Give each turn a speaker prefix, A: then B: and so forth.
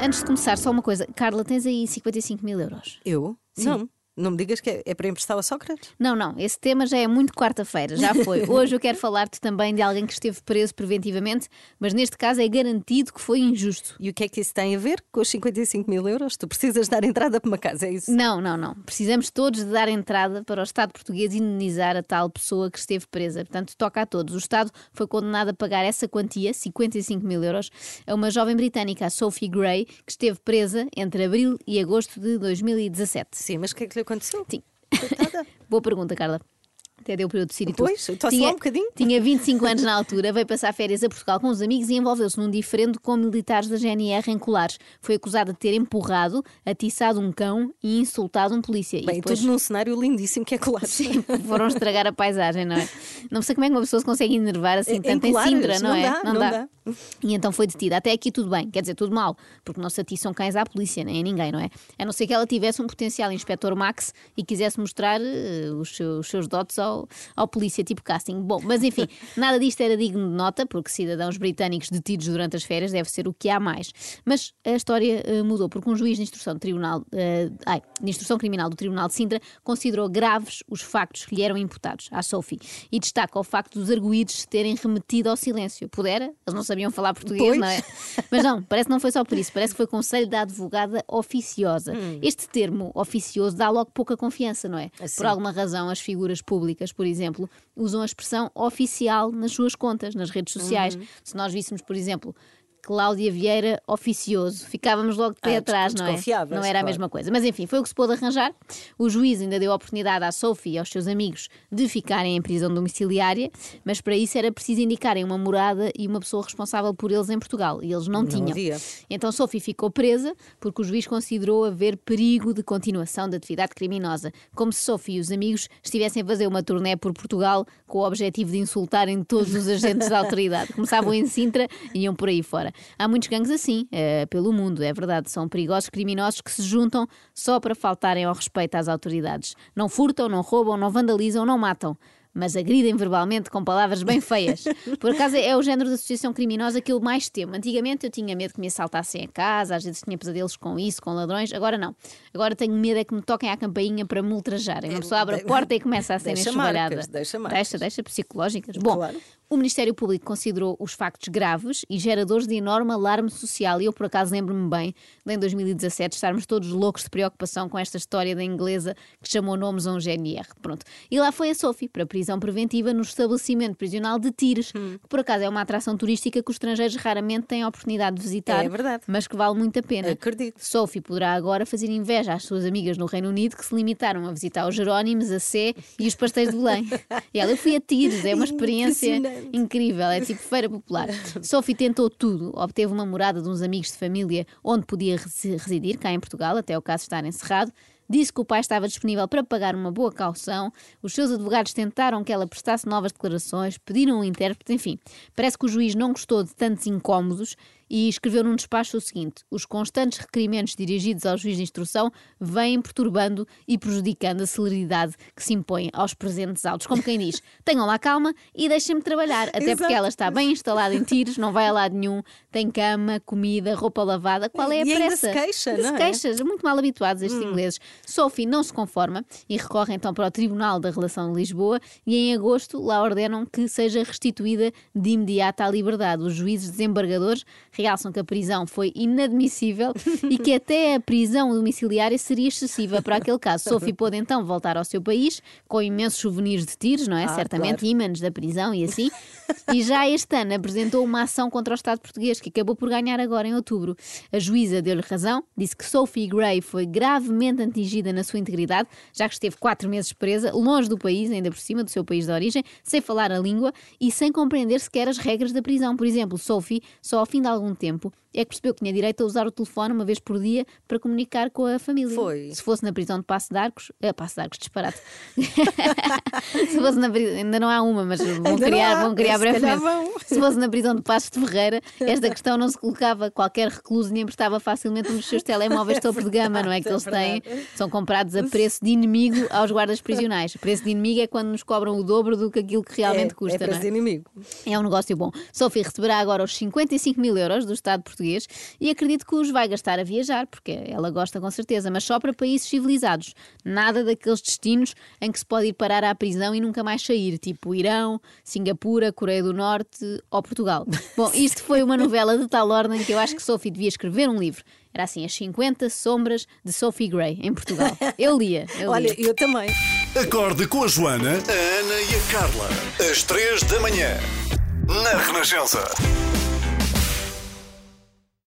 A: Antes de começar, só uma coisa. Carla, tens aí 55 mil euros?
B: Eu? Não. Não me digas que é, é para emprestar a Sócrates?
A: Não, não, esse tema já é muito quarta-feira, já foi. Hoje eu quero falar-te também de alguém que esteve preso preventivamente, mas neste caso é garantido que foi injusto.
B: E o que é que isso tem a ver com os 55 mil euros? Tu precisas dar entrada para uma casa, é isso?
A: Não, não, não. Precisamos todos de dar entrada para o Estado português indemnizar a tal pessoa que esteve presa. Portanto, toca a todos. O Estado foi condenado a pagar essa quantia, 55 mil euros, a uma jovem britânica, a Sophie Gray, que esteve presa entre abril e agosto de 2017.
B: Sim, mas o que é que lhe aconteceu?
A: Sim.
B: Coitada.
A: Boa pergunta, Carla. Até deu para eu decidir tudo.
B: Pois, estou um bocadinho.
A: Tinha 25 anos na altura, veio passar férias a Portugal com os amigos e envolveu-se num diferendo com militares da GNR em Colares. Foi acusada de ter empurrado, atiçado um cão e insultado um polícia.
B: Bem,
A: e depois...
B: tudo num cenário lindíssimo que é Colares.
A: Sim, foram estragar a paisagem, não é? Não sei como é que uma pessoa se consegue enervar assim
B: Em
A: tanto em
B: Colares,
A: Sintra, não,
B: não
A: é?
B: dá, não dá.
A: E então foi detida. Até aqui tudo bem, quer dizer, tudo mal, porque não se atiçam cães à polícia, nem a ninguém, não é? A não ser que ela tivesse um potencial inspector Max e quisesse mostrar eh, os, seus, os seus dotes ao, ao polícia, tipo casting. Bom, mas enfim, nada disto era digno de nota, porque cidadãos britânicos detidos durante as férias deve ser o que há mais. Mas a história eh, mudou, porque um juiz de instrução, tribunal, eh, ai, de instrução criminal do Tribunal de Sintra considerou graves os factos que lhe eram imputados à Sophie e destaca o facto dos arguídos se terem remetido ao silêncio. Pudera? Eles não sabiam falar português,
B: Pois.
A: não é? Mas não, parece que não foi só por isso, parece que foi conselho da advogada oficiosa. Este termo oficioso dá logo pouca confiança, não é?
B: Assim.
A: Por alguma razão, as figuras públicas, por exemplo, usam a expressão oficial nas suas contas, nas redes sociais. Se nós víssemos, por exemplo, Cláudia Vieira oficioso, ficávamos logo de pé
B: Ah,
A: atrás, não é? Não era a mesma coisa. Mas enfim, foi o que se pôde arranjar. O juiz ainda deu a oportunidade à Sophie e aos seus amigos de ficarem em prisão domiciliária, mas para isso era preciso indicarem uma morada e uma pessoa responsável por eles em Portugal. E eles não,
B: Não
A: tinham.
B: havia.
A: Então Sophie ficou presa porque o juiz considerou haver perigo de continuação da atividade criminosa, como se Sophie e os amigos estivessem a fazer uma turné por Portugal com o objetivo de insultarem todos os agentes da autoridade. Começavam em Sintra e iam por aí fora. Há muitos gangues assim, eh, pelo mundo, é verdade. São perigosos criminosos que se juntam só para faltarem ao respeito às autoridades. Não furtam, não roubam, não vandalizam, não matam. Mas agridem verbalmente com palavras bem feias. Por acaso é o género de associação criminosa que eu mais temo. Antigamente eu tinha medo que me assaltassem a casa, às vezes tinha pesadelos com isso, com ladrões. Agora não. Agora tenho medo é que me toquem à campainha para me ultrajarem. Uma pessoa abre a porta e começa a ser
B: Deixa
A: enxovalhada.
B: marcas, deixa marcas.
A: Deixa, deixa, psicológicas. Bom,
B: Claro.
A: O Ministério Público considerou os factos graves e geradores de enorme alarme social. E eu, por acaso, lembro-me bem de em 2017 estarmos todos loucos de preocupação com esta história da inglesa que chamou nomes a um GNR. Pronto. E lá foi a Sophie para prisão preventiva no estabelecimento prisional de Tires,
B: Hum.
A: que por acaso é uma atração turística que os estrangeiros raramente têm a oportunidade de visitar,
B: É verdade.
A: mas que vale muito a pena.
B: Acredito.
A: Sophie poderá agora fazer inveja às suas amigas no Reino Unido que se limitaram a visitar os Jerónimos, a Sé e os pastéis de Belém. E ela, eu fui a Tires, é uma experiência. Incrível, é tipo feira popular. Sophie tentou tudo, obteve uma morada de uns amigos de família onde podia resi- residir, cá em Portugal, até o caso estar encerrado. Disse que o pai estava disponível para pagar uma boa caução. Os seus advogados tentaram que ela prestasse novas declarações, pediram um intérprete, enfim. Parece que o juiz não gostou de tantos incómodos e escreveu num despacho o seguinte: os constantes requerimentos dirigidos ao juiz de instrução vêm perturbando e prejudicando a celeridade que se impõe aos presentes autos. Como quem diz, tenham lá calma e deixem-me trabalhar, até porque
B: Exato.
A: ela está bem instalada em tiros, não vai a lado nenhum, tem cama, comida, roupa lavada. Qual é a
B: E ainda
A: pressa?
B: se queixa,
A: Ainda
B: não
A: se
B: é?
A: queixas, muito mal habituados estes ingleses. Sophie não se conforma e recorre então para o Tribunal da Relação de Lisboa e em agosto lá ordenam que seja restituída de imediato à liberdade. Os juízes desembargadores realçam que a prisão foi inadmissível e que até a prisão domiciliária seria excessiva para aquele caso. Sophie pôde então voltar ao seu país com imensos souvenirs de tiros, não é?
B: Ah,
A: Certamente
B: claro.
A: ímãs da prisão e assim. E já este ano apresentou uma ação contra o Estado português que acabou por ganhar agora em outubro. A juíza deu-lhe razão, disse que Sophie Gray foi gravemente atingida na sua integridade, já que esteve quatro meses presa, longe do país, ainda por cima do seu país de origem, sem falar a língua e sem compreender sequer as regras da prisão. Por exemplo, Sophie, só ao fim de algum tempo, é que percebeu que tinha direito a usar o telefone uma vez por dia para comunicar com a família.
B: Foi.
A: Se fosse na prisão de Passo de Arcos, é, Passo de Arcos, disparate. Se fosse na prisão, ainda não há uma, mas vão
B: não
A: criar,
B: há,
A: vão criar brevemente. Se fosse na prisão de Passos de Ferreira, esta questão não se colocava. Qualquer recluso lhe emprestava facilmente um dos seus telemóveis topo de gama, não é? Que
B: é
A: eles têm,
B: verdade.
A: são comprados a preço de inimigo aos guardas prisionais. Preço de inimigo é quando nos cobram o dobro do que aquilo que realmente
B: é,
A: custa,
B: é
A: não
B: para
A: é?
B: ser inimigo.
A: É um negócio bom. Sophie receberá agora os 55 mil euros do Estado português português e acredito que os vai gastar a viajar, porque ela gosta com certeza, mas só para países civilizados. Nada daqueles destinos em que se pode ir parar à prisão e nunca mais sair, tipo Irão, Singapura, Coreia do Norte ou Portugal. Bom, isto foi uma novela de tal ordem que eu acho que Sophie devia escrever um livro. Era assim, As 50 Sombras de Sophie Gray, em Portugal. Eu lia. Eu
B: Olha,
A: lia.
B: eu também.
C: Acorde com a Joana, a Ana e a Carla. Às três da manhã. Na Renascença.